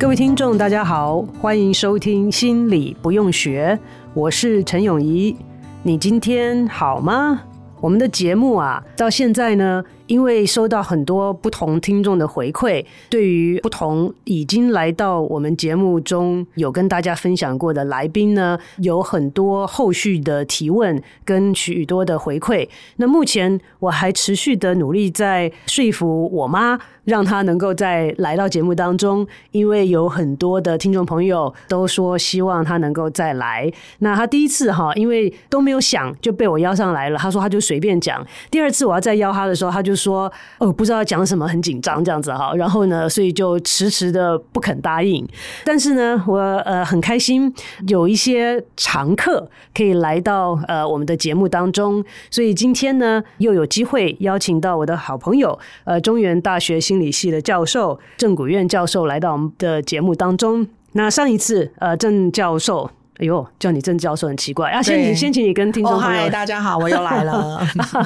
各位听众，大家好，欢迎收听《心理不用学》，我是陈永怡。你今天好吗？我们的节目啊，到现在呢，因为收到很多不同听众的回馈，对于不同已经来到我们节目中有跟大家分享过的来宾呢，有很多后续的提问跟许多的回馈。那目前我还持续的努力在说服我妈，让她能够再来到节目当中，因为有很多的听众朋友都说希望她能够再来。那她第一次哈，因为都没有想就被我邀上来了，她说她就随便讲。第二次我要再邀她的时候，她就。说哦，不知道讲什么，很紧张这样子哈，然后呢，所以就迟迟的不肯答应。但是呢，我呃很开心，有一些常客可以来到呃我们的节目当中，所以今天呢又有机会邀请到我的好朋友呃中原大学心理系的教授郑古院教授来到我们的节目当中。那上一次呃郑教授。哎呦，叫你郑教授很奇怪啊！先请先请你跟听众朋友，嗨，大家好，我又来了。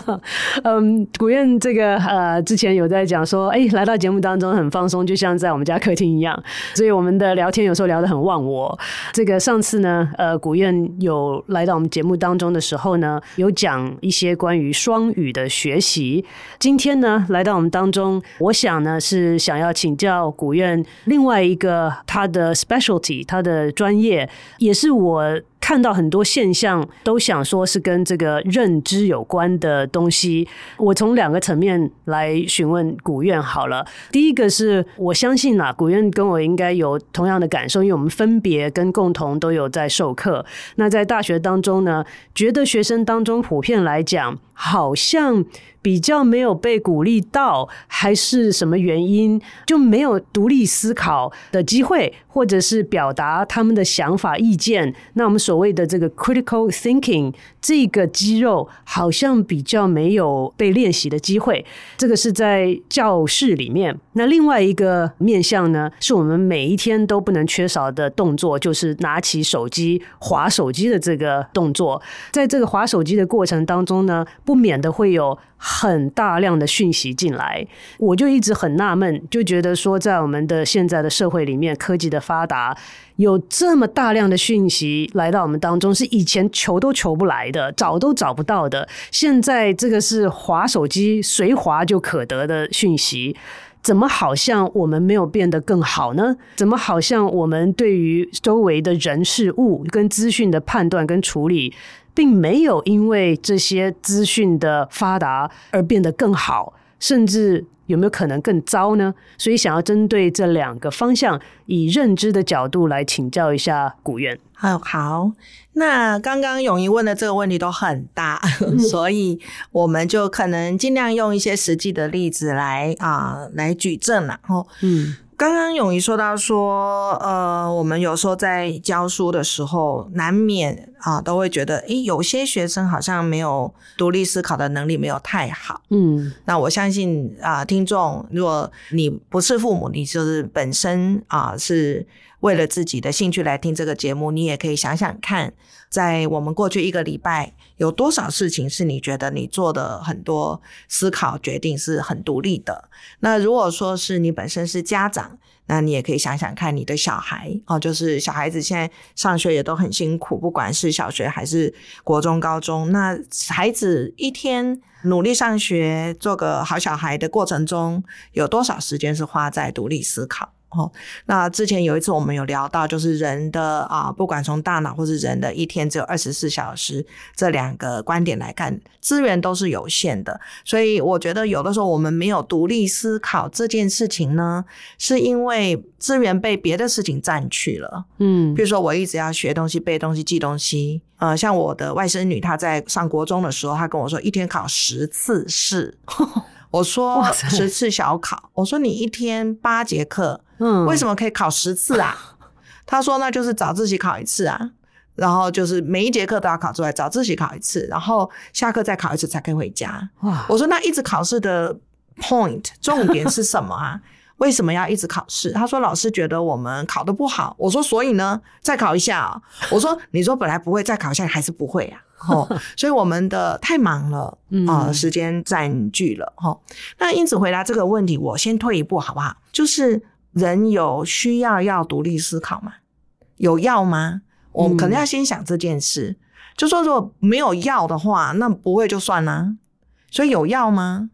嗯，古燕这个呃，之前有在讲说，哎，来到节目当中很放松，就像在我们家客厅一样，所以我们的聊天有时候聊得很忘我。这个上次呢，呃，古燕有来到我们节目当中的时候呢，有讲一些关于双语的学习。今天呢，来到我们当中，我想呢是想要请教古燕另外一个他的 specialty，他的专业也是。我看到很多现象，都想说是跟这个认知有关的东西。我从两个层面来询问古院好了。第一个是我相信啊，古院跟我应该有同样的感受，因为我们分别跟共同都有在授课。那在大学当中呢，觉得学生当中普遍来讲，好像比较没有被鼓励到，还是什么原因，就没有独立思考的机会，或者是表达他们的想法、意见。那我们所所谓的这个 critical thinking 这个肌肉，好像比较没有被练习的机会。这个是在教室里面。那另外一个面向呢，是我们每一天都不能缺少的动作，就是拿起手机、划手机的这个动作。在这个划手机的过程当中呢，不免的会有很大量的讯息进来，我就一直很纳闷，就觉得说，在我们的现在的社会里面，科技的发达，有这么大量的讯息来到我们当中，是以前求都求不来的，找都找不到的。现在这个是滑手机随滑就可得的讯息，怎么好像我们没有变得更好呢？怎么好像我们对于周围的人事物跟资讯的判断跟处理，并没有因为这些资讯的发达而变得更好，甚至有没有可能更糟呢？所以想要针对这两个方向，以认知的角度来请教一下古元。好，好，那刚刚永怡问的这个问题都很大，所以我们就可能尽量用一些实际的例子来啊、呃、来举证了。哦，嗯。刚刚永怡说到说，呃，我们有时候在教书的时候，难免啊都会觉得，诶，有些学生好像没有独立思考的能力没有太好。嗯，那我相信啊，听众，如果你不是父母，你就是本身啊是为了自己的兴趣来听这个节目，你也可以想想看，在我们过去一个礼拜，有多少事情是你觉得你做的很多思考决定是很独立的？那如果说是你本身是家长，那你也可以想想看你的小孩哦，就是小孩子现在上学也都很辛苦，不管是小学还是国中、高中，那孩子一天努力上学，做个好小孩的过程中，有多少时间是花在独立思考？哦。那之前有一次我们有聊到，就是人的啊，不管从大脑或是人的一天只有二十四小时这两个观点来看，资源都是有限的。所以我觉得有的时候我们没有独立思考这件事情呢，是因为资源被别的事情占去了。嗯，比如说我一直要学东西、背东西、记东西。呃，像我的外甥女，她在上国中的时候，她跟我说一天考十次试。我说十次小考，我说你一天八节课，嗯，为什么可以考十次啊？他说那就是早自习考一次啊，然后就是每一节课都要考出来，早自习考一次，然后下课再考一次才可以回家。哇！我说那一直考试的 point 重点是什么啊？为什么要一直考试？他说老师觉得我们考得不好。我说所以呢，再考一下啊。我说你说本来不会，再考一下还是不会啊。哦，所以我们的太忙了啊，呃，时间占据了哈。那因此回答这个问题，我先退一步好不好？就是人有需要要独立思考吗？有要吗？我们可能要先想这件事。就说如果没有要的话，那不会就算了。所以有要吗？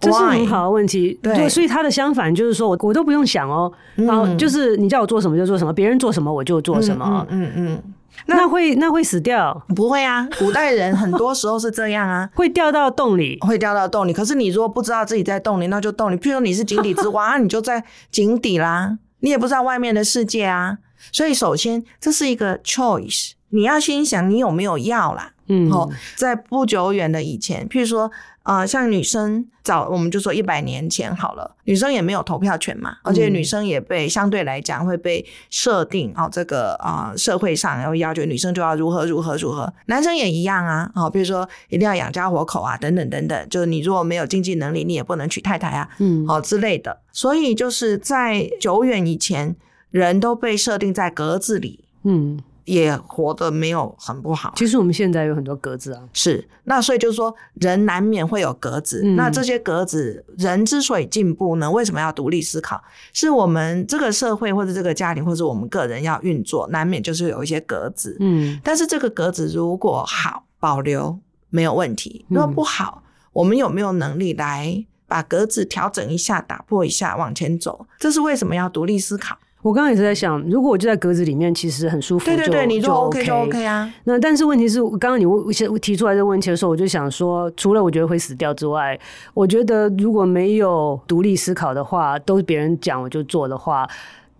这是很好的问题。对，所以他的相反就是说我我都不用想哦，然后就是你叫我做什么就做什么，别人做什么我就做什么。嗯嗯。嗯那，那会那会死掉？不会啊，古代人很多时候是这样啊，会掉到洞里，会掉到洞里。可是你如果不知道自己在洞里，那就洞里。譬如你是井底之蛙，你就在井底啦，你也不知道外面的世界啊。所以首先这是一个 choice，你要先想你有没有要啦。嗯，好，在不久远的以前，譬如说。啊、呃，像女生早，我们就说一百年前好了，女生也没有投票权嘛，而且女生也被相对来讲会被设定哦，这个啊、呃、社会上要要求女生就要如何如何如何，男生也一样啊，哦，比如说一定要养家活口啊，等等等等，就是你如果没有经济能力，你也不能娶太太啊，嗯，哦之类的，所以就是在久远以前，人都被设定在格子里，嗯。也活得没有很不好。其实我们现在有很多格子啊，是那所以就是说，人难免会有格子。嗯、那这些格子，人之所以进步呢，为什么要独立思考？是我们这个社会或者这个家庭或者我们个人要运作，难免就是有一些格子。嗯，但是这个格子如果好保留没有问题，如果不好，嗯、我们有没有能力来把格子调整一下、打破一下、往前走？这是为什么要独立思考？我刚刚也是在想，如果我就在格子里面，其实很舒服。对对对，就你就 OK 就 OK 啊。那但是问题是，刚刚你问提出来这个问题的时候，我就想说，除了我觉得会死掉之外，我觉得如果没有独立思考的话，都是别人讲我就做的话。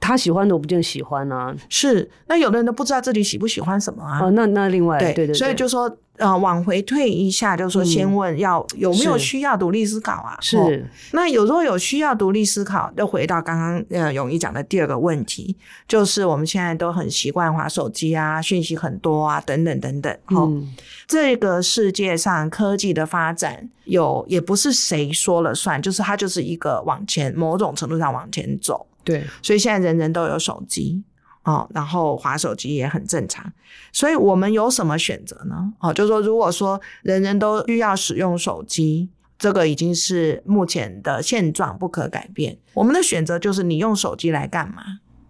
他喜欢的我不见喜欢啊，是那有的人都不知道自己喜不喜欢什么啊。哦，那那另外对对对，所以就说呃，往回退一下，就是说先问要有没有需要独立思考啊？是。哦、那有时候有需要独立思考，又回到刚刚呃永仪讲的第二个问题，就是我们现在都很习惯滑手机啊，讯息很多啊，等等等等。哦，嗯、这个世界上科技的发展有也不是谁说了算，就是它就是一个往前某种程度上往前走。对，所以现在人人都有手机哦，然后滑手机也很正常。所以我们有什么选择呢？哦，就是说，如果说人人都需要使用手机，这个已经是目前的现状，不可改变。我们的选择就是你用手机来干嘛？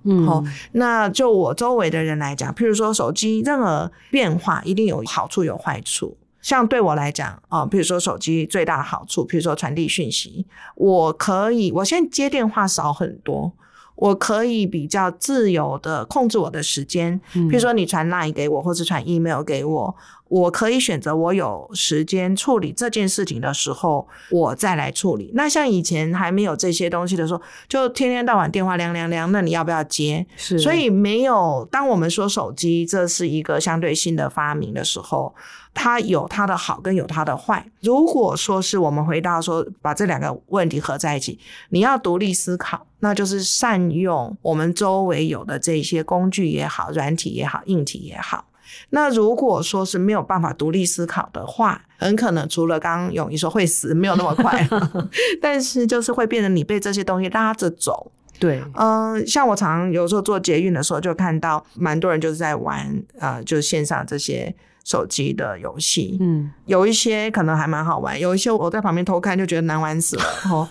嗯，好、哦，那就我周围的人来讲，譬如说手机任何变化一定有好处有坏处。像对我来讲啊、哦，譬如说手机最大的好处，譬如说传递讯息，我可以，我现在接电话少很多。我可以比较自由的控制我的时间，比如说你传 line 给我，或是传 email 给我，我可以选择我有时间处理这件事情的时候，我再来处理。那像以前还没有这些东西的时候，就天天到晚电话亮亮亮，那你要不要接？是，所以没有。当我们说手机这是一个相对新的发明的时候。它有它的好，跟有它的坏。如果说是我们回到说，把这两个问题合在一起，你要独立思考，那就是善用我们周围有的这些工具也好，软体也好，硬体也好。那如果说是没有办法独立思考的话，很可能除了刚刚永仪说会死，没有那么快，但是就是会变成你被这些东西拉着走。对，嗯、呃，像我常常有时候做捷运的时候，就看到蛮多人就是在玩，呃，就是线上这些。手机的游戏，嗯，有一些可能还蛮好玩，有一些我在旁边偷看就觉得难玩死了，哦，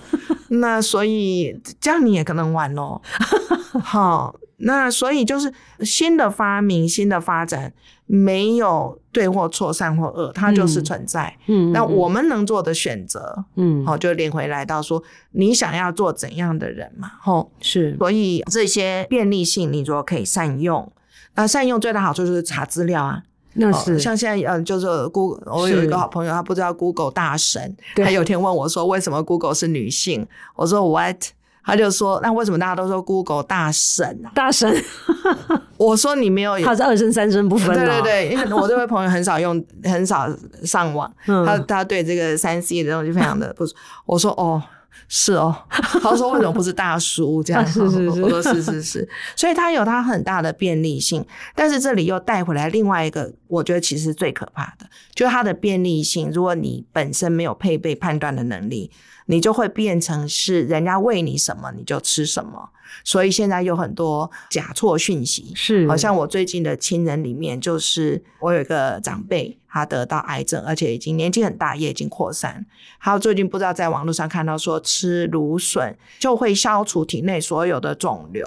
那所以这样你也可能玩咯。好，那所以就是新的发明、新的发展，没有对或错、善或恶，它就是存在。嗯，那我们能做的选择，嗯，好，就连回来到说，你想要做怎样的人嘛？吼，是。所以这些便利性，你如果可以善用，那善用最大好处就是查资料啊。那是、哦、像现在，嗯，就是 Google，我有一个好朋友，他不知道 Google 大神，他有天问我说，为什么 Google 是女性？我说 What？他就说，那为什么大家都说 Google 大神啊？大神？我说你没有，他是二声三声不分、哦。对对对，因为我这位朋友很少用，很少上网，嗯、他他对这个三 C 的东西非常的不。我说哦。是哦，他说为什么不是大叔 这样？是是是，我说是是是，所以它有它很大的便利性，但是这里又带回来另外一个，我觉得其实最可怕的，就是它的便利性。如果你本身没有配备判断的能力，你就会变成是人家喂你什么你就吃什么。所以现在有很多假错讯息，是，好像我最近的亲人里面，就是我有一个长辈，他得到癌症，而且已经年纪很大，也已经扩散。还有最近不知道在网络上看到说吃芦笋就会消除体内所有的肿瘤，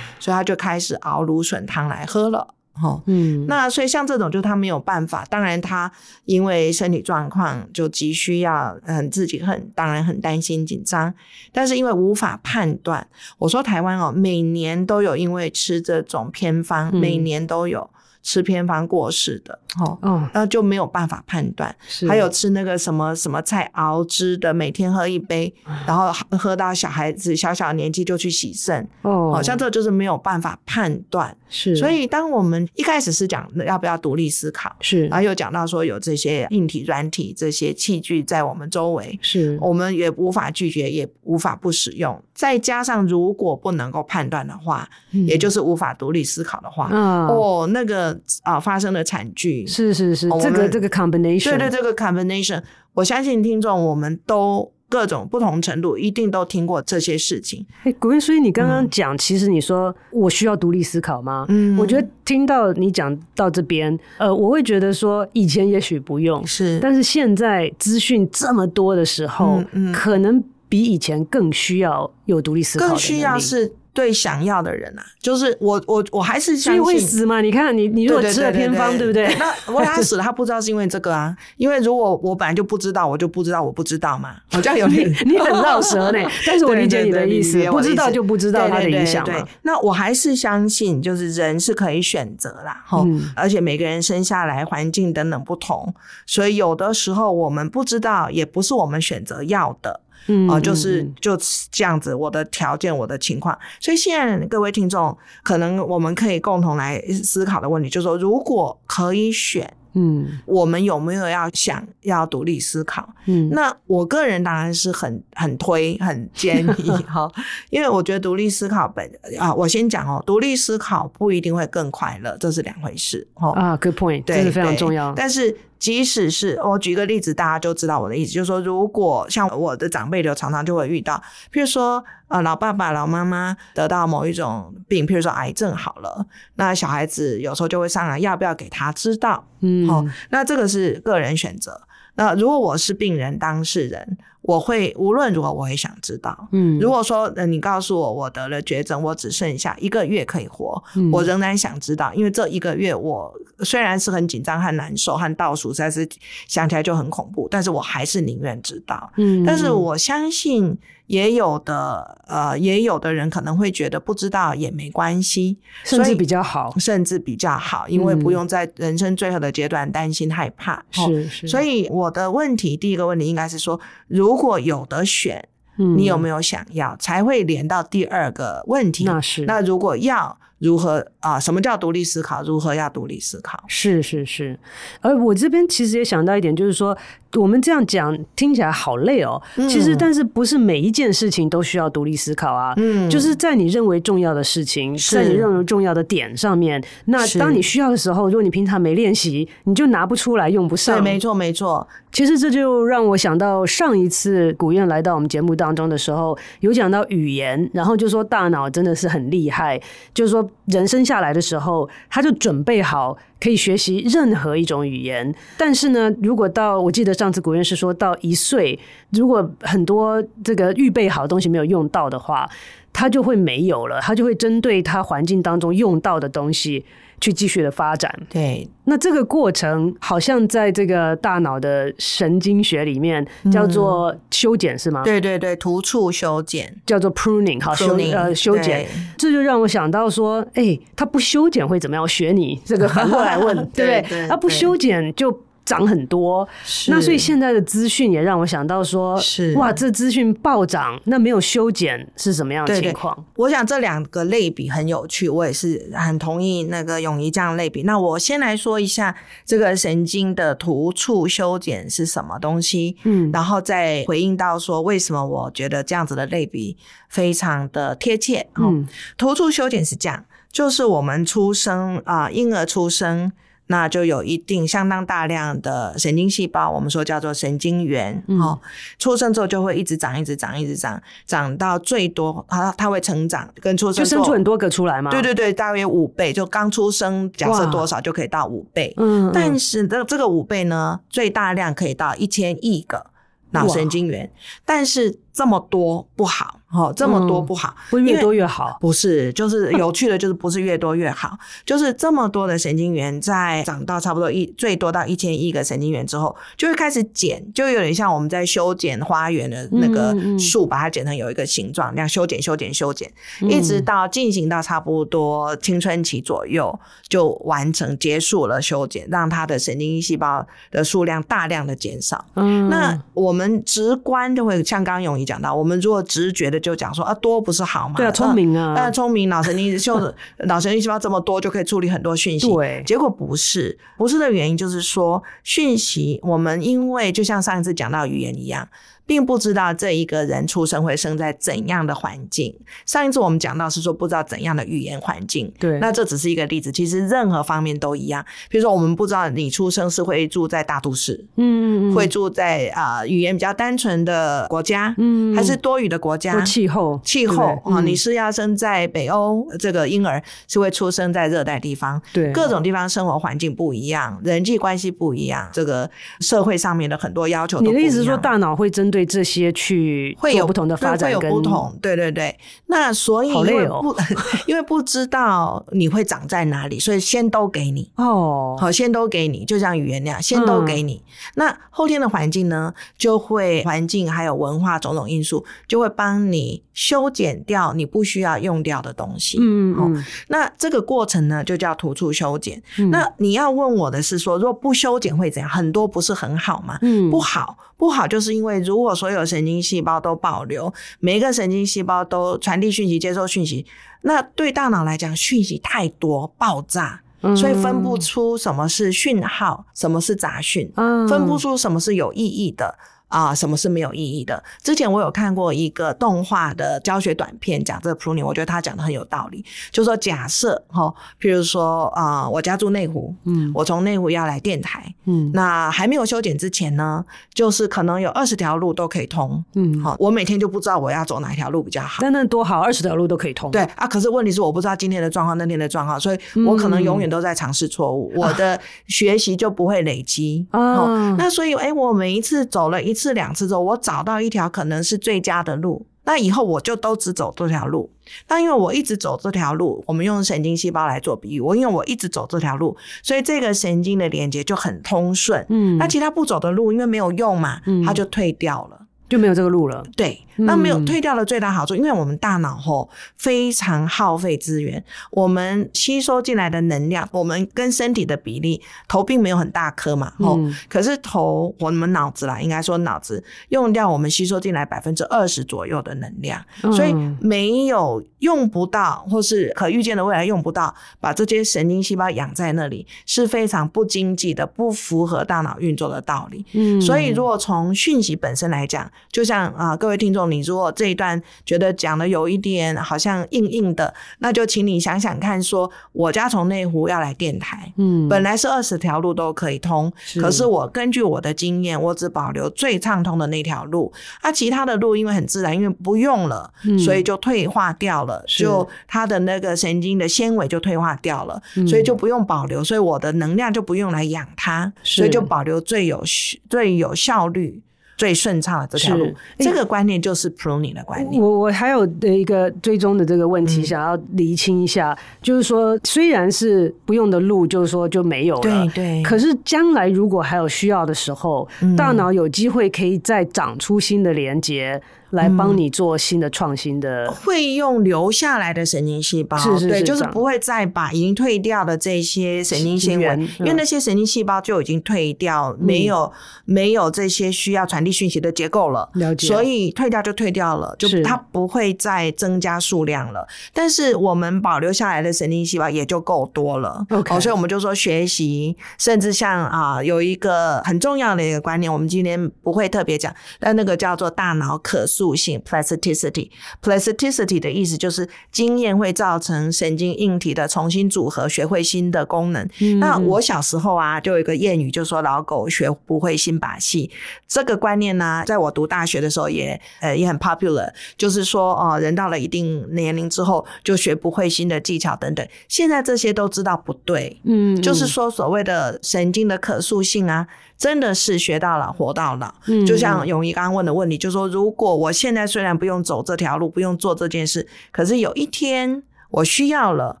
所以他就开始熬芦笋汤来喝了。哦，嗯，那所以像这种，就他没有办法。当然，他因为身体状况就急需要，嗯，自己很当然很担心紧张，但是因为无法判断。我说台湾哦，每年都有因为吃这种偏方，嗯、每年都有。吃偏方过世的，哦，哦，那就没有办法判断。是还有吃那个什么什么菜熬汁的，每天喝一杯，然后喝到小孩子小小年纪就去洗肾，哦，好像这就是没有办法判断。是，所以当我们一开始是讲要不要独立思考，是，然后又讲到说有这些硬体、软体这些器具在我们周围，是，我们也无法拒绝，也无法不使用。再加上如果不能够判断的话，嗯、也就是无法独立思考的话，嗯、哦，那个。啊，发生的惨剧是是是，这个这个 combination，对对，这个 combination，我相信听众我们都各种不同程度一定都听过这些事情。哎，古艳，所以你刚刚讲，其实你说我需要独立思考吗？嗯，我觉得听到你讲到这边，呃，我会觉得说以前也许不用，是，但是现在资讯这么多的时候，嗯嗯，可能比以前更需要有独立思考，更需要是。对想要的人啊，就是我我我还是相信会死嘛？你看你你如果吃了偏方，对不对？那如果他死了，他不知道是因为这个啊。因为如果我本来就不知道，我就不知道我不知道嘛。好像有点你很绕舌呢。但是我理解你的意思，不知道就不知道他的影响嘛。那我还是相信，就是人是可以选择啦。哈，而且每个人生下来环境等等不同，所以有的时候我们不知道，也不是我们选择要的。嗯，啊，就是就这样子，我的条件，我的情况，所以现在各位听众，可能我们可以共同来思考的问题，就是说，如果可以选。嗯，我们有没有要想要独立思考？嗯，那我个人当然是很很推很建议 哈，因为我觉得独立思考本啊，我先讲哦，独立思考不一定会更快乐，这是两回事哦。啊，good point，对，这是非常重要。但是即使是我举个例子，大家就知道我的意思，就是说，如果像我的长辈，就常常就会遇到，譬如说。呃，老爸爸、老妈妈得到某一种病，譬如说癌症好了，那小孩子有时候就会商量要不要给他知道，嗯，好，那这个是个人选择。那如果我是病人当事人，我会无论如何我会想知道，嗯，如果说呃你告诉我我得了绝症，我只剩下一个月可以活，嗯，我仍然想知道，因为这一个月我虽然是很紧张和难受和倒数，实在是想起来就很恐怖，但是我还是宁愿知道，嗯，但是我相信。也有的，呃，也有的人可能会觉得不知道也没关系，甚至比较好，甚至比较好，因为不用在人生最后的阶段担心害怕。是是。所以我的问题，第一个问题应该是说，如果有的选，你有没有想要？才会连到第二个问题。那是。那如果要。如何啊？什么叫独立思考？如何要独立思考？是是是。而我这边其实也想到一点，就是说我们这样讲听起来好累哦。嗯、其实，但是不是每一件事情都需要独立思考啊？嗯，就是在你认为重要的事情，在你认为重要的点上面，那当你需要的时候，如果你平常没练习，你就拿不出来，用不上。对，没错没错。其实这就让我想到上一次古燕来到我们节目当中的时候，有讲到语言，然后就说大脑真的是很厉害，就是说。人生下来的时候，他就准备好可以学习任何一种语言。但是呢，如果到我记得上次古院士说到一岁，如果很多这个预备好东西没有用到的话，他就会没有了，他就会针对他环境当中用到的东西。去继续的发展，对，那这个过程好像在这个大脑的神经学里面叫做修剪，是吗？对对对，突触修剪叫做 pruning，好修呃修剪，这就让我想到说，哎，他不修剪会怎么样？我学你这个反过来问，对不对？他不修剪就。涨很多，那所以现在的资讯也让我想到说，是哇，这资讯暴涨，那没有修剪是什么样的情况？我想这两个类比很有趣，我也是很同意那个咏仪这样类比。那我先来说一下这个神经的突触修剪是什么东西，嗯，然后再回应到说为什么我觉得这样子的类比非常的贴切。嗯，突触修剪是这样，就是我们出生啊，婴儿出生。那就有一定相当大量的神经细胞，我们说叫做神经元，哦、嗯，出生之后就会一直长，一直长，一直长，长到最多，它它会成长，跟出生就生出很多个出来吗？对对对，大约五倍，就刚出生假设多少就可以到五倍，嗯，但是这这个五倍呢，最大量可以到一千亿个脑神经元，但是这么多不好。哦，这么多不好，不、嗯、越多越好？不是，就是有趣的，就是不是越多越好，就是这么多的神经元在长到差不多一最多到一千亿个神经元之后，就会开始剪，就有点像我们在修剪花园的那个树，把它剪成有一个形状，那样修剪、修剪、修剪，一直到进行到差不多青春期左右就完成结束了修剪，让它的神经细胞的数量大量的减少。嗯，那我们直观就会像刚刚永仪讲到，我们如果直觉的。就讲说啊，多不是好吗？对啊，聪明啊，呃，聪明，脑神经就脑神经细胞这么多，就可以处理很多讯息。对，结果不是，不是的原因就是说，讯息我们因为就像上一次讲到语言一样。并不知道这一个人出生会生在怎样的环境。上一次我们讲到是说不知道怎样的语言环境，对，那这只是一个例子。其实任何方面都一样。比如说，我们不知道你出生是会住在大都市，嗯，会住在啊、呃、语言比较单纯的国家，嗯，还是多语的国家？气候，气候啊、嗯，你是要生在北欧，这个婴儿是会出生在热带地方，对，各种地方生活环境不一样，人际关系不一样，这个社会上面的很多要求都不一样。你的意思是说，大脑会针对这些去会有不同的发展，会有不同，对对对。那所以因为不、哦、因为不知道你会长在哪里，所以先都给你哦，好，先都给你，就像语言那样，先都给你。嗯、那后天的环境呢，就会环境还有文化种种因素，就会帮你修剪掉你不需要用掉的东西。嗯嗯。那这个过程呢，就叫突触修剪。嗯、那你要问我的是说，如果不修剪会怎样？很多不是很好吗？嗯，不好。不好，就是因为如果所有神经细胞都保留，每一个神经细胞都传递讯息、接收讯息，那对大脑来讲，讯息太多，爆炸，所以分不出什么是讯号，什么是杂讯，分不出什么是有意义的。啊，什么是没有意义的？之前我有看过一个动画的教学短片，讲这个 pruning，我觉得他讲的很有道理。就是说，假设哈，譬如说啊，我家住内湖，嗯，我从内湖要来电台，嗯，那还没有修剪之前呢，就是可能有二十条路都可以通，嗯，好，我每天就不知道我要走哪条路比较好。那那多好，二十条路都可以通。对啊，可是问题是我不知道今天的状况，那天的状况，所以我可能永远都在尝试错误，嗯，我的 学习就不会累积。哦，啊，那所以哎，我每一次走了一次。次两次之后，我找到一条可能是最佳的路，那以后我就都只走这条路。那因为我一直走这条路，我们用神经细胞来做比喻，我因为我一直走这条路，所以这个神经的连接就很通顺。嗯，那其他不走的路，因为没有用嘛，它就退掉了。就没有这个路了。对，那没有退掉的最大好处，嗯、因为我们大脑吼非常耗费资源，我们吸收进来的能量，我们跟身体的比例，头并没有很大颗嘛，吼、嗯，可是头我们脑子啦，应该说脑子用掉我们吸收进来百分之二十左右的能量，嗯、所以没有用不到，或是可预见的未来用不到，把这些神经细胞养在那里是非常不经济的，不符合大脑运作的道理。嗯，所以如果从讯息本身来讲，就像啊、呃，各位听众，你如果这一段觉得讲的有一点好像硬硬的，那就请你想想看，说我家从内湖要来电台，嗯，本来是二十条路都可以通，是。可是我根据我的经验，我只保留最畅通的那条路，啊，其他的路因为很自然，因为不用了，嗯、所以就退化掉了，就它的那个神经的纤维就退化掉了，嗯、所以就不用保留，所以我的能量就不用来养它，所以就保留最有最有效率。最顺畅的这条路，是这个观念就是 pruning 的观念。我我还有的一个追踪的这个问题，想要厘清一下，嗯、就是说，虽然是不用的路，就是说就没有了，对对。可是将来如果还有需要的时候，嗯、大脑有机会可以再长出新的连接。来帮你做新的创新的、嗯，会用留下来的神经细胞，是是是对，就是不会再把已经退掉的这些神经纤维，因为那些神经细胞就已经退掉，嗯、没有没有这些需要传递讯息的结构了，了解，所以退掉就退掉了，就它不会再增加数量了。是但是我们保留下来的神经细胞也就够多了，OK，所以我们就说学习，甚至像啊有一个很重要的一个观念，我们今天不会特别讲，但那个叫做大脑可塑。属性 plasticity，plasticity 的意思就是经验会造成神经硬体的重新组合，学会新的功能。嗯、那我小时候啊，就有一个谚语，就说老狗学不会新把戏。这个观念呢，在我读大学的时候也呃也很 popular，就是说哦、呃，人到了一定年龄之后就学不会新的技巧等等。现在这些都知道不对，嗯，就是说所谓的神经的可塑性啊。真的是学到老活到老，嗯，就像永怡刚刚问的问题，就是说如果我现在虽然不用走这条路，不用做这件事，可是有一天我需要了，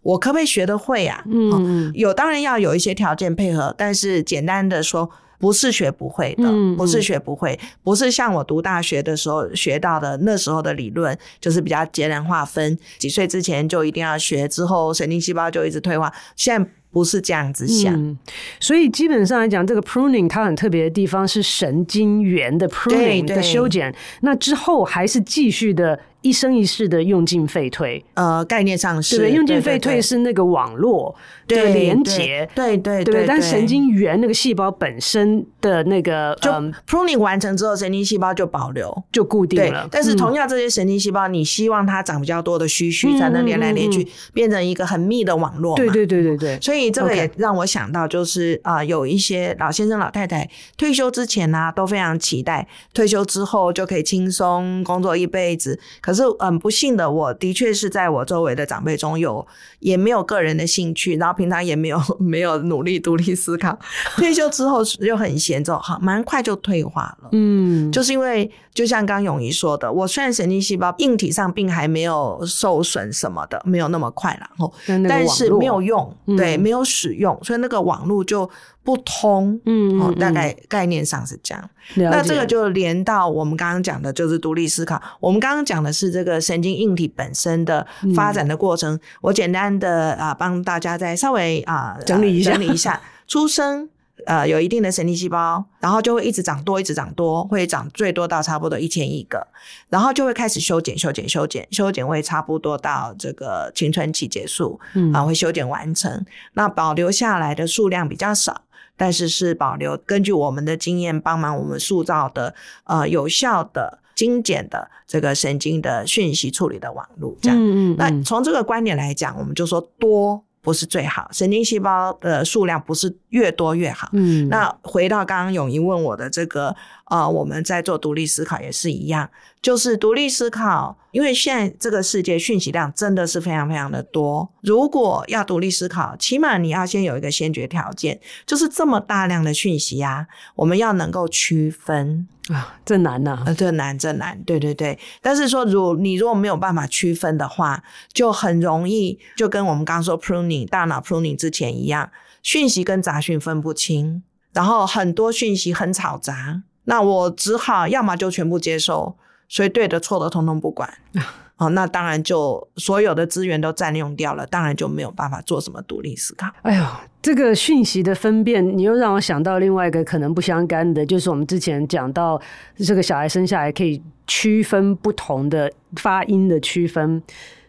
我可不可以学得会啊？嗯，有当然要有一些条件配合，但是简单的说，不是学不会的，不是学不会，不是像我读大学的时候学到的那时候的理论，就是比较截然划分，几岁之前就一定要学，之后神经细胞就一直退化，现在。不是这样子想，嗯，所以基本上来讲，这个 pruning 它很特别的地方是神经元的 pruning 的修剪，那之后还是继续的。一生一世的用进废退，呃，概念上是对，用进废退是那个网络的连接，对对对，但神经元那个细胞本身的那个，就 pruning 完成之后，神经细胞就保留，就固定了。但是同样，这些神经细胞，你希望它长比较多的须须，才能连来连去，变成一个很密的网络。对对对对对。所以这个也让我想到，就是啊，有一些老先生老太太退休之前呢，都非常期待退休之后就可以轻松工作一辈子。可是很不幸的，我的确是在我周围的长辈中有也没有个人的兴趣，然后平常也没有 没有努力独立思考，退休之后又很闲，就好蛮快就退化了。嗯，就是因为就像刚永仪说的，我虽然神经细胞硬体上并还没有受损什么的，没有那么快了，然后但是没有用，对，没有使用，所以那个网络就。不通，嗯，哦，大概概念上是这样。嗯、那这个就连到我们刚刚讲的，就是独立思考。我们刚刚讲的是这个神经硬体本身的发展的过程。嗯、我简单的啊，帮大家再稍微啊 整理一下，整理一下。出生呃，有一定的神经细胞，然后就会一直长多，一直长多，会长最多到差不多一千亿个，然后就会开始修剪，修剪，修剪，修剪，会差不多到这个青春期结束，嗯，啊，会修剪完成。那保留下来的数量比较少。但是是保留根据我们的经验帮忙我们塑造的呃有效的精简的这个神经的讯息处理的网络，这样。那从这个观点来讲，我们就说多不是最好，神经细胞的数量不是越多越好。嗯。那回到刚刚永怡问我的这个。啊、呃，我们在做独立思考也是一样，就是独立思考，因为现在这个世界讯息量真的是非常非常的多。如果要独立思考，起码你要先有一个先决条件，就是这么大量的讯息啊，我们要能够区分啊，这难呐、啊，呃，这难，这难，对对对。但是说，如你如果没有办法区分的话，就很容易就跟我们刚刚说 pruning 大脑 pruning 之前一样，讯息跟杂讯分不清，然后很多讯息很吵杂。那我只好要么就全部接受，所以对的错的通通不管，哦，那当然就所有的资源都占用掉了，当然就没有办法做什么独立思考。哎呦，这个讯息的分辨，你又让我想到另外一个可能不相干的，就是我们之前讲到这个小孩生下来可以区分不同的发音的区分。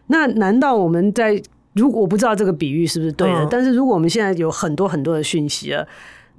那难道我们在如果我不知道这个比喻是不是对的，嗯、但是如果我们现在有很多很多的讯息了。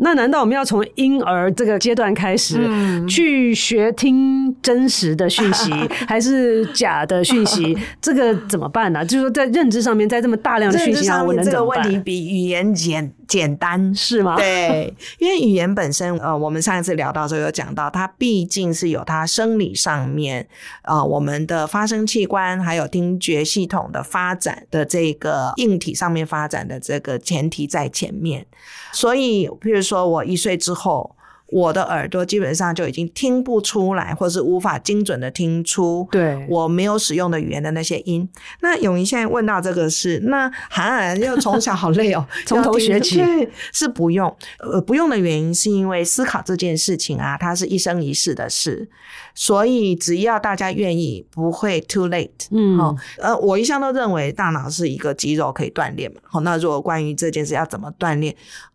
那难道我们要从婴儿这个阶段开始、嗯、去学听真实的讯息，还是假的讯息？这个怎么办呢、啊？就是说，在认知上面，在这么大量的讯息上，我能怎么办？这个问题比语言简简单是吗？对，因为语言本身，呃，我们上一次聊到的时候有讲到，它毕竟是有它生理上面，呃，我们的发声器官还有听觉系统的发展的这个硬体上面发展的这个前提在前面，所以，譬如说我一岁之后。我的耳朵基本上就已经听不出来，或是无法精准的听出，对我没有使用的语言的那些音。那永怡现在问到这个是，那涵涵又从小好累哦，从头学 起，是不用。呃，不用的原因是因为思考这件事情啊，它是一生一世的事，所以只要大家愿意，不会 too late。嗯，好，呃，我一向都认为大脑是一个肌肉可以锻炼嘛。好，那如果关于这件事要怎么锻炼？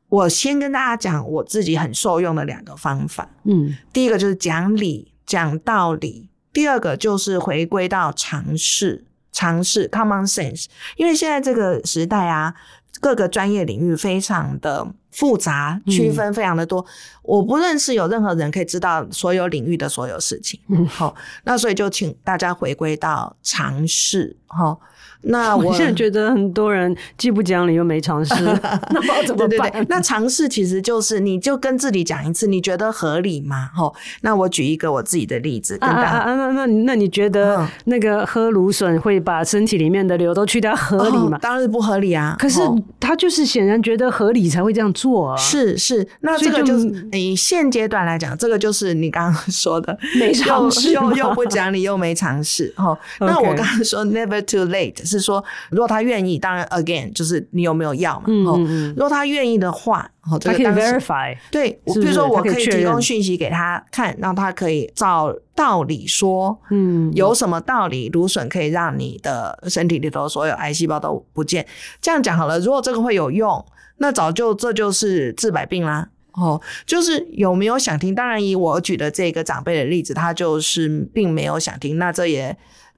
我先跟大家讲我自己很受用的两个方法，嗯，第一个就是讲理、讲道理；第二个就是回归到常识、常识 （common sense）。因为现在这个时代啊，各个专业领域非常的复杂，区分非常的多，嗯、我不认识有任何人可以知道所有领域的所有事情。嗯，好，那所以就请大家回归到常识，哈。那 我，我现在觉得很多人既不讲理又没尝试，那不知道怎么办？对对对，那尝试其实就是，你就跟自己讲一次，你觉得合理吗？哦，那我举一个我自己的例子，跟大家啊，啊，啊，那那那你觉得那个喝芦笋会把身体里面的硫都去掉合理吗？哦、当然是不合理啊。可是他就是显然觉得合理才会这样做啊。是是，那这个就是你现阶段来讲，这个就是你刚刚 说的没尝试，又又不讲理又没尝试。哦，那我刚刚说 never too late 是说，如果他愿意，当然 again 就是你有没有要嘛？嗯，嗯，如果他愿意的话，哦，这个他可以 verify。对，比如说我可以提供讯息给他看，让他可以照道理说，嗯，有什么道理，芦笋可以让你的身体里头所有癌细胞都不见。这样讲好了，如果这个会有用，那早就这就是治百病啦。哦，就是有没有想听？当然，以我举的这个长辈的例子，他就是并没有想听，那这也。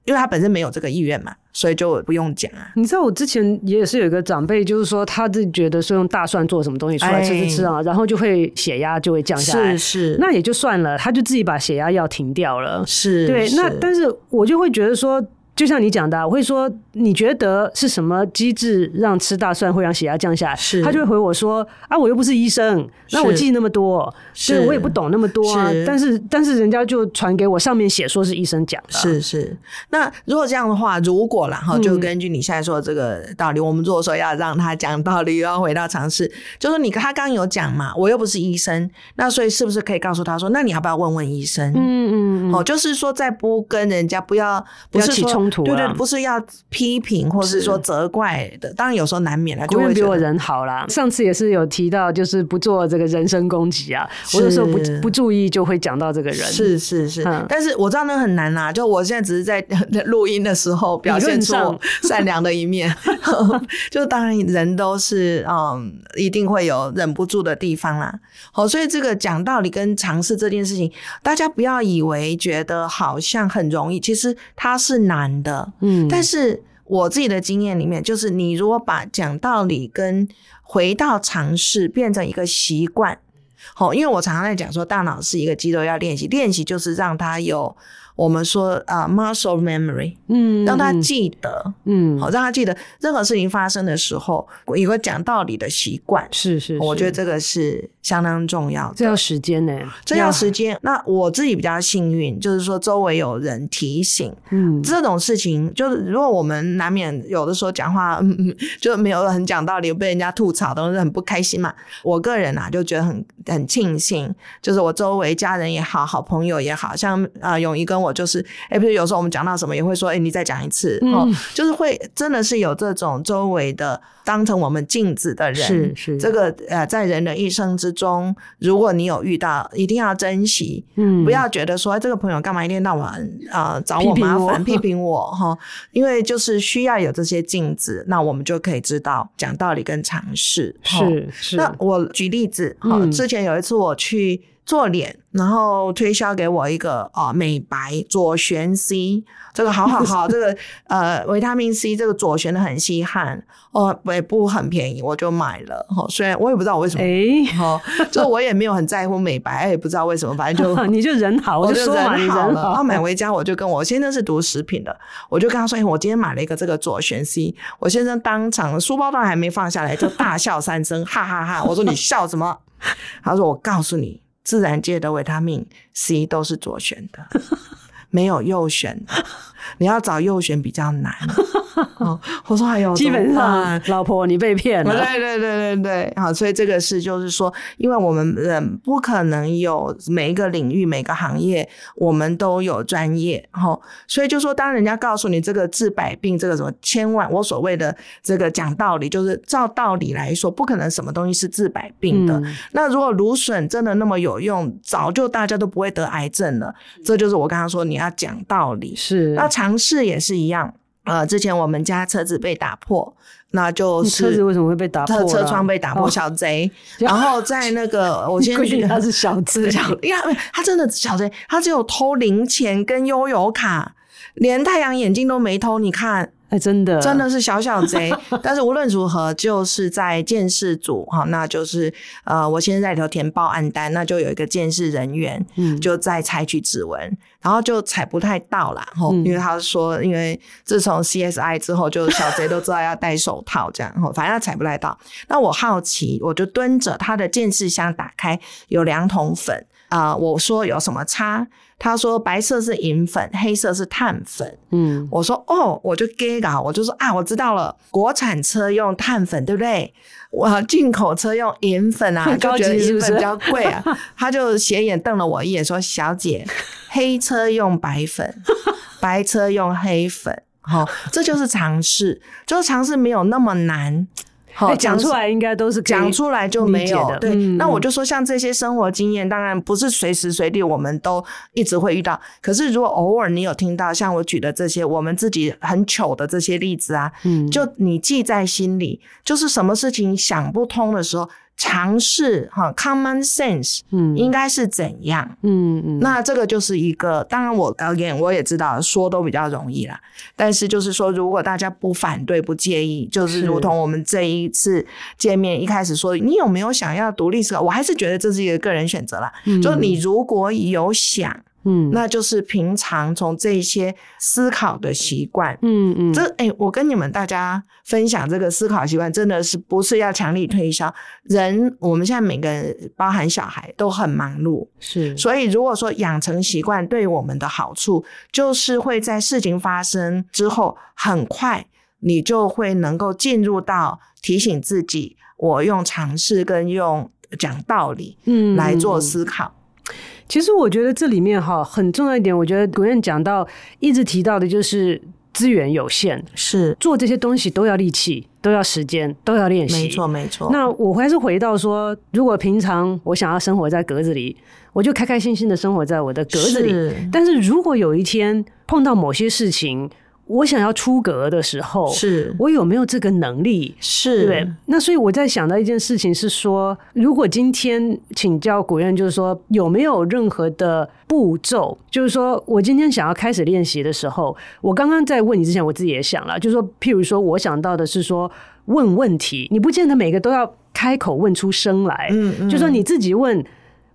因为他本身没有这个意愿嘛，所以就不用讲啊。你知道我之前也是有一个长辈，就是说他自己觉得是用大蒜做什么东西出来吃吃吃啊，哎、然后就会血压就会降下来。是是，那也就算了，他就自己把血压药停掉了。是，对。是那但是我就会觉得说。就像你讲的，我会说，你觉得是什么机制让吃大蒜会让血压降下来？是，他就会回我说啊，我又不是医生，那我记那么多，是我也不懂那么多啊。是但是但是人家就传给我，上面写说是医生讲的。是是。那如果这样的话，如果然后就根据你现在说的这个道理，嗯、我们如果说要让他讲道理，又要回到常识，就是你他刚有讲嘛，我又不是医生，那所以是不是可以告诉他说，那你要不要问问医生？嗯嗯嗯。哦，就是说在不跟人家不要不是起冲。对对，不是要批评或是说责怪的，当然有时候难免了。就会比我人好啦。上次也是有提到，就是不做这个人身攻击啊。我有时候不不注意，就会讲到这个人。是是是，但是我知道那很难啦。就我现在只是在 录音的时候表现出善良的一面。就当然人都是嗯，一定会有忍不住的地方啦。好，所以这个讲道理跟尝试这件事情，大家不要以为觉得好像很容易，其实它是难的，嗯，但是我自己的经验里面，就是你如果把讲道理跟回到尝试变成一个习惯，好，因为我常常在讲说，大脑是一个肌肉，要练习，练习就是让它有。我们说啊，muscle memory，嗯，让他记得，嗯，好，让他记得任何事情发生的时候，有个讲道理的习惯，是是，我觉得这个是相当重要的。这要时间呢，这要时间。那我自己比较幸运，就是说周围有人提醒，嗯，这种事情就是如果我们难免有的时候讲话，嗯嗯，就没有很讲道理，被人家吐槽，都是很不开心嘛。我个人啊，就觉得很很庆幸，就是我周围家人也好，好朋友也好，像啊永怡跟我。就是，哎，比如有时候我们讲到什么，也会说，哎，你再讲一次，哦，就是会真的是有这种周围的当成我们镜子的人，是是，这个呃，在人的一生之中，如果你有遇到，一定要珍惜，嗯，不要觉得说，这个朋友干嘛一天到晚啊找我麻烦，批 评我哈，因为就是需要有这些镜子，那我们就可以知道讲道理跟尝试，是是。那我举例子，哈，之前有一次我去。做脸，然后推销给我一个啊、呃、美白左旋 C，这个好好好，这个呃维他命 C 这个左旋的很稀罕哦，也不很便宜，我就买了。哈，虽然我也不知道我为什么，哎，哈，就我也没有很在乎美白，也不知道为什么，反正就 你就人好，我就说嘛，人好了。然后买回家，我就跟我先生是读食品的，我就跟他说，哎，我今天买了一个这个左旋 C，我先生当场书包都还没放下来，就大笑三声，哈哈哈哈。我说你笑什么？他说我告诉你。自然界的维他命 C 都是左旋的，没有右旋。你要找右旋比较难。哦，我说还有，基本上老婆你被骗了。对对对对对，好，所以这个是就是说，因为我们人不可能有每一个领域、每个行业我们都有专业，哈，所以就说当人家告诉你这个治百病，这个什么千万，我所谓的这个讲道理，就是照道理来说，不可能什么东西是治百病的。嗯、那如果芦笋真的那么有用，早就大家都不会得癌症了。这就是我刚刚说你要讲道理，是那尝试也是一样。呃，之前我们家车子被打破，那就是车子为什么会被打破？车窗被打破，小贼。哦、然后在那个，我先觉得他 是小贼，因为他真的小贼，他只有偷零钱跟悠游卡，连太阳眼镜都没偷。你看。哎，真的，真的是小小贼。但是无论如何，就是在监视组哈，那就是呃，我先在里头填报案单，那就有一个监视人员，嗯，就在采取指纹，然后就采不太到啦，吼、嗯，因为他说，因为自从 CSI 之后，就小贼都知道要戴手套这样，吼，反正他采不太到。那我好奇，我就蹲着他的监视箱打开，有两桶粉啊、呃，我说有什么差？他说白色是银粉，黑色是碳粉。嗯，我说哦，我就给搞，我就说啊，我知道了，国产车用碳粉，对不对？我进口车用银粉啊，就觉得银粉比较贵啊。是 是他就斜眼瞪了我一眼，说：“小姐，黑车用白粉，白车用黑粉，好、哦，这就是尝试，就是尝试没有那么难。”好，讲出来应该都是讲出来就没有的。对，嗯、那我就说，像这些生活经验，当然不是随时随地我们都一直会遇到。可是如果偶尔你有听到像我举的这些我们自己很糗的这些例子啊，嗯，就你记在心里，就是什么事情想不通的时候。尝试哈，common sense，嗯，应该是怎样？嗯嗯，那这个就是一个，当然我 again 我也知道说都比较容易啦，但是就是说，如果大家不反对、不介意，就是如同我们这一次见面一开始说，你有没有想要独立思考？我还是觉得这是一个个人选择啦。嗯，就你如果有想。嗯，那就是平常从这些思考的习惯，嗯嗯，这哎、欸，我跟你们大家分享这个思考习惯，真的是不是要强力推销？人我们现在每个人，包含小孩，都很忙碌，是，所以如果说养成习惯对我们的好处，就是会在事情发生之后，很快你就会能够进入到提醒自己，我用尝试跟用讲道理，嗯，来做思考。其实我觉得这里面哈很重要一点，我觉得古燕讲到一直提到的就是资源有限，是做这些东西都要力气，都要时间，都要练习。没错，没错。那我还是回到说，如果平常我想要生活在格子里，我就开开心心的生活在我的格子里。是。但是如果有一天碰到某些事情，我想要出格的时候，是我有没有这个能力？是对，那所以我在想到一件事情是说，如果今天请教古院，就是说有没有任何的步骤？就是说我今天想要开始练习的时候，我刚刚在问你之前，我自己也想了，就是说，譬如说，我想到的是说问问题，你不见得每个都要开口问出声来，嗯嗯，就说你自己问。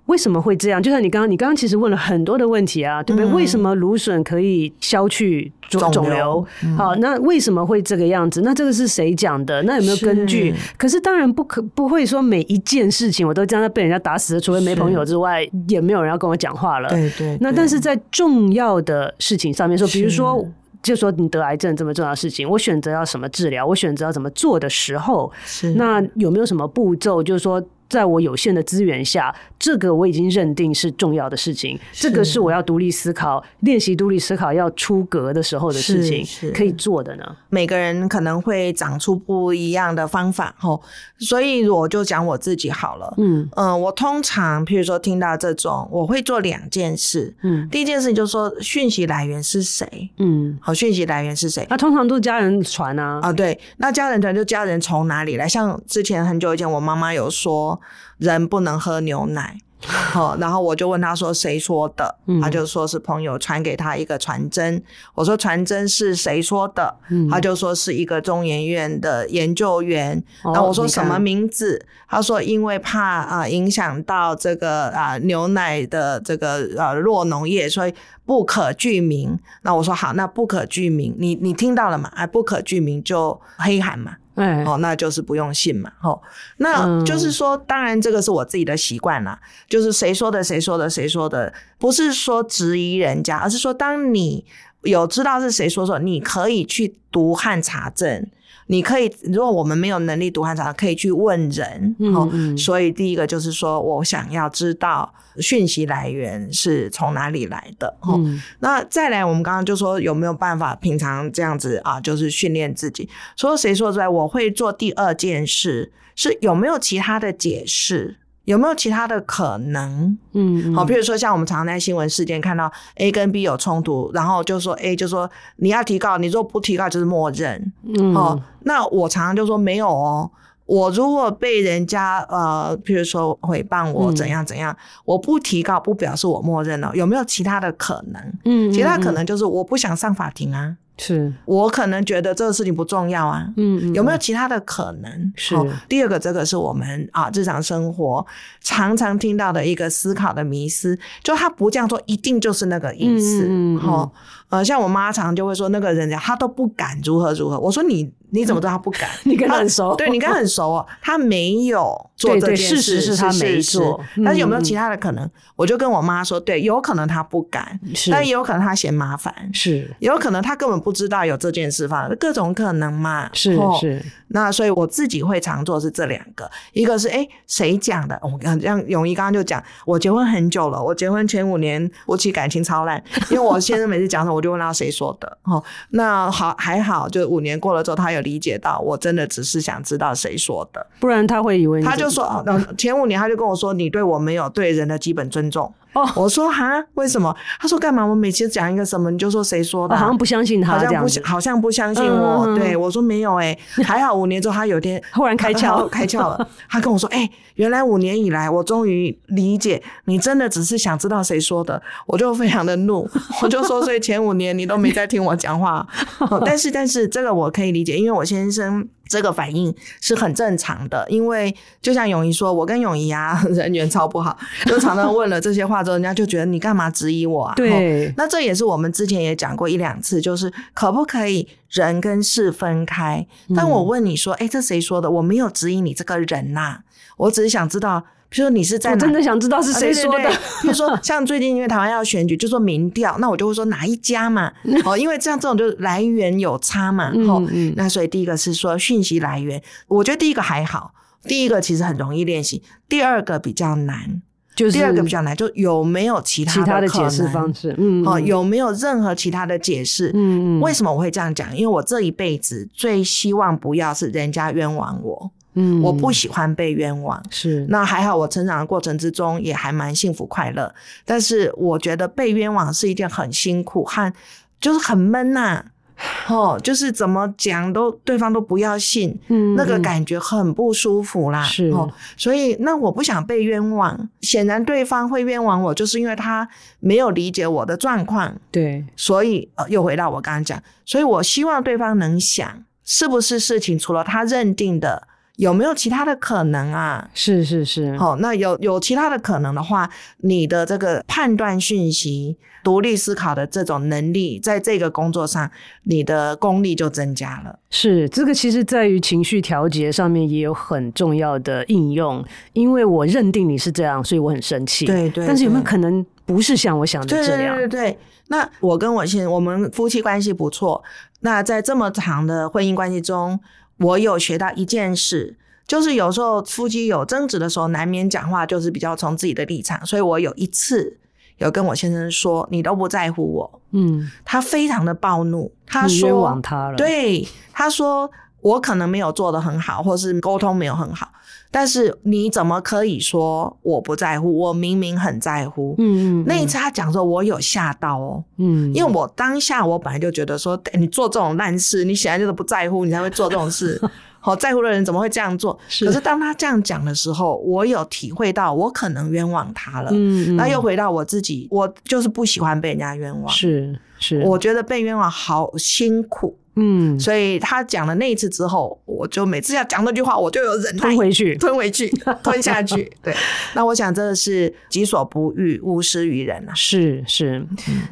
为什么会这样？就像你刚刚，你刚刚其实问了很多的问题啊，对不对？嗯、为什么芦笋可以消去肿瘤？肿瘤嗯、好，那为什么会这个样子？那这个是谁讲的？那有没有根据？是可是当然不可不会说每一件事情我都这样被人家打死，除非没朋友之外，也没有人要跟我讲话了。对，对对。那但是在重要的事情上面说，比如说，就说你得癌症这么重要的事情，我选择要什么治疗，我选择要怎么做的时候，是那有没有什么步骤？就是说。在我有限的资源下，这个我已经认定是重要的事情。这个是我要独立思考、练习独立思考、要出格的时候的事情，可以做的呢。每个人可能会长出不一样的方法，哦。所以我就讲我自己好了。嗯嗯、呃，我通常譬如说听到这种，我会做两件事。嗯，第一件事情就是说讯息来源是谁？嗯，好，讯息来源是谁？那通常都是家人传啊。啊，对，那家人传就家人从哪里来？像之前很久以前，我妈妈有说。人不能喝牛奶，好，然后我就问他说谁说的，嗯、他就说是朋友传给他一个传真。我说传真是谁说的？嗯、他就说是一个中研院的研究员。那、哦、我说什么名字？他说因为怕啊、呃、影响到这个啊、呃、牛奶的这个呃弱农业，所以不可具名。那我说好，那不可具名，你你听到了吗？啊，不可具名就黑函嘛。哎，哦，那就是不用信嘛，哦，那就是说，当然这个是我自己的习惯啦，嗯、就是谁说的，谁说的，谁说的，不是说质疑人家，而是说，当你有知道是谁说说，你可以去读和查证。你可以，如果我们没有能力读汉查，可以去问人。嗯，嗯，所以第一个就是说我想要知道讯息来源是从哪里来的。嗯，那再来，我们刚刚就说有没有办法平常这样子啊，就是训练自己。除了谁说出来，我会做第二件事，是有没有其他的解释。有没有其他的可能？嗯，好，比如说像我们常常在新闻事件看到 A 跟 B 有冲突，然后就说 A 就说你要提告，你如果不提告就是默认。嗯，哦，那我常常就说没有哦，我如果被人家呃，譬如说诽谤我怎样怎样，嗯，我不提告不表示我默认了，有没有其他的可能？嗯，其他可能就是我不想上法庭啊。是。我可能觉得这个事情不重要啊，嗯，有没有其他的可能？是、哦、第二个，这个是我们啊日常生活常常听到的一个思考的迷思，就他不这样做，一定就是那个意思，嗯，嗯，嗯，哦呃，像我妈常常就会说，那个人家他都不敢如何如何。我说你你怎么知道他不敢？你跟他很熟，对，你跟他很熟哦。他没有做这件事，事实是他没做。但是有没有其他的可能？我就跟我妈说，对，有可能他不敢，但也有可能他嫌麻烦，是，有可能他根本不知道有这件事发生，各种可能嘛。是是。那所以我自己会常做是这两个，一个是哎谁讲的？我刚像永一刚刚就讲，我结婚很久了，我结婚前五年夫妻感情超烂，因为我先生每次讲什么。就问到谁说的哦？那好还好，就五年过了之后，他有理解到，我真的只是想知道谁说的，不然他会以为他就说，前五年他就跟我说，你对我没有对人的基本尊重。哦，我说哈，为什么？他说干嘛？我每次讲一个什么，你就说谁说的？好像不相信他，好像不，好像不相信我。对，我说没有哎，还好五年之后，他有天忽然开窍，开窍了。他跟我说，哎，原来五年以来，我终于理解，你真的只是想知道谁说的。我就非常的怒，我就说，所以前五年你都没在听我讲话。但是，但是这个我可以理解，因为我先生。这个反应是很正常的，因为就像永仪说，我跟永仪啊 人缘超不好，就常常问了这些话之后，人家就觉得你干嘛质疑我啊？对，那这也是我们之前也讲过一两次，就是可不可以人跟事分开？但我问你说，哎、嗯，这谁说的？我没有质疑你这个人呐、啊，我只是想知道。比如说你是在哪，我真的想知道是谁说的。比、啊、如说像最近因为台湾要选举，就说民调，那我就会说哪一家嘛？哦，因为这样这种就来源有差嘛。哦，那所以第一个是说讯息来源，我觉得第一个还好，第一个其实很容易练习，第二个比较难，就是第二个比较难，就有没有其他的，其他的解释方式？嗯，哦，有没有任何其他的解释？嗯嗯，为什么我会这样讲？因为我这一辈子最希望不要是人家冤枉我。嗯，我不喜欢被冤枉，是。那还好，我成长的过程之中也还蛮幸福快乐。但是我觉得被冤枉是一件很辛苦和就是很闷呐、啊，哦，就是怎么讲都对方都不要信，嗯，那个感觉很不舒服啦，是。哦，所以那我不想被冤枉，显然对方会冤枉我，就是因为他没有理解我的状况，对。所以呃，又回到我刚刚讲，所以我希望对方能想，是不是事情除了他认定的。有没有其他的可能啊？是是是，好，那有有其他的可能的话，你的这个判断讯息、独立思考的这种能力，在这个工作上，你的功力就增加了。是，这个其实在于情绪调节上面也有很重要的应用，因为我认定你是这样，所以我很生气。对，对对。但是有没有可能不是像我想的这样？对对对对。那我跟我现我们夫妻关系不错，那在这么长的婚姻关系中。我有学到一件事，就是有时候夫妻有争执的时候，难免讲话就是比较从自己的立场。所以我有一次有跟我先生说：“你都不在乎我。”嗯，他非常的暴怒，他说：“冤枉他了。”对，他说：“我可能没有做得很好，或是沟通没有很好。”但是你怎么可以说我不在乎？我明明很在乎。嗯，嗯嗯，那一次他讲说，我有吓到哦。嗯，因为我当下我本来就觉得说，你做这种烂事，你显然就是不在乎，你才会做这种事。好 在乎的人怎么会这样做？是。可是当他这样讲的时候，我有体会到我可能冤枉他了。嗯，那又回到我自己，我就是不喜欢被人家冤枉。是是，我觉得被冤枉好辛苦。嗯，所以他讲了那一次之后，我就每次要讲那句话，我就有忍耐，吞回去，吞回去，吞下去。对，那我想这个是己所不欲，勿施于人啊。是是，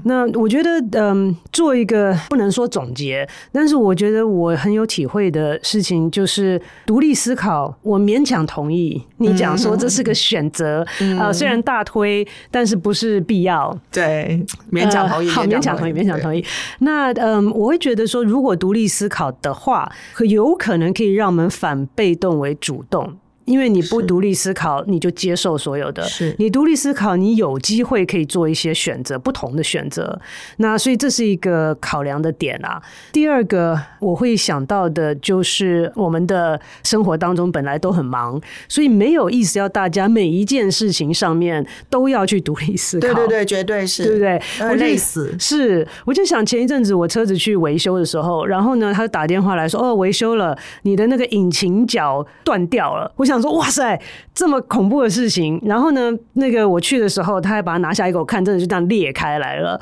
那我觉得，嗯，做一个不能说总结，但是我觉得我很有体会的事情就是独立思考。我勉强同意你讲说这是个选择啊，嗯呃，虽然大推，但是不是必要。对，勉强同意，呃，好，勉强同意，勉强同意。那嗯，我会觉得说，如果独立思考的话，有可能可以让我们反被动为主动。因为你不独立思考，你就接受所有的；是你独立思考，你有机会可以做一些选择，不同的选择。那所以这是一个考量的点啊。第二个我会想到的就是，我们的生活当中本来都很忙，所以没有意思要大家每一件事情上面都要去独立思考。对对对，绝对是，对不对？我累死。是，我就想前一阵子我车子去维修的时候，然后呢，他打电话来说：“哦，维修了，你的那个引擎脚断掉了。”我想。想说哇塞，这么恐怖的事情，然后呢，那个我去的时候，他还把它拿下一个我看，真的就这样裂开来了。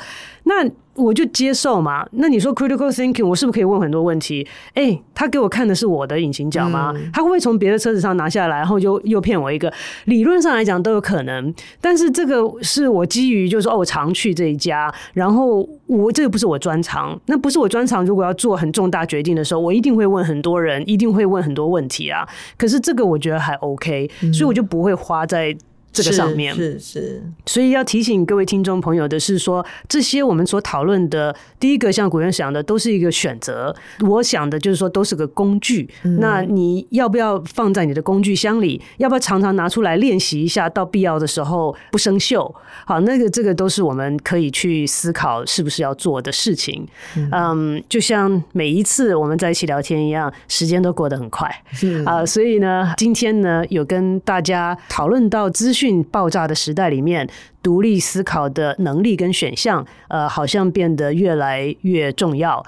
那我就接受嘛。那你说 critical thinking，我是不是可以问很多问题？哎、欸，他给我看的是我的引擎脚吗？嗯、他会不会从别的车子上拿下来，然后就又骗我一个？理论上来讲都有可能，但是这个是我基于就是说哦，我常去这一家，然后我这个不是我专长，那不是我专长。如果要做很重大决定的时候，我一定会问很多人，一定会问很多问题啊。可是这个我觉得还 OK，所以我就不会花在。这个上面是是，是，所以要提醒各位听众朋友的是说，这些我们所讨论的，第一个像古人想的，都是一个选择。我想的就是说，都是个工具。嗯、那你要不要放在你的工具箱里？要不要常常拿出来练习一下？到必要的时候不生锈。好，那个这个都是我们可以去思考是不是要做的事情。嗯，um, 就像每一次我们在一起聊天一样，时间都过得很快。啊、uh，所以呢，今天呢，有跟大家讨论到资讯。讯爆炸的时代里面，独立思考的能力跟选项，呃，好像变得越来越重要。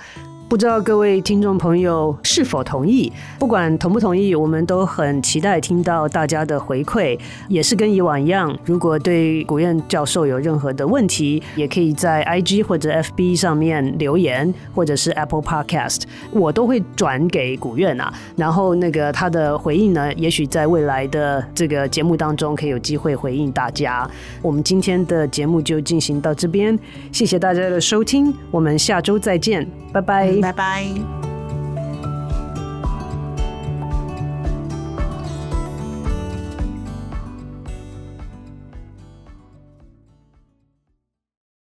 不知道各位听众朋友是否同意？不管同不同意，我们都很期待听到大家的回馈。也是跟以往一样，如果对古院教授有任何的问题，也可以在 IG 或者 FB 上面留言，或者是 Apple Podcast，我都会转给古院啊。然后那个他的回应呢，也许在未来的这个节目当中可以有机会回应大家。我们今天的节目就进行到这边，谢谢大家的收听，我们下周再见，拜拜。拜拜。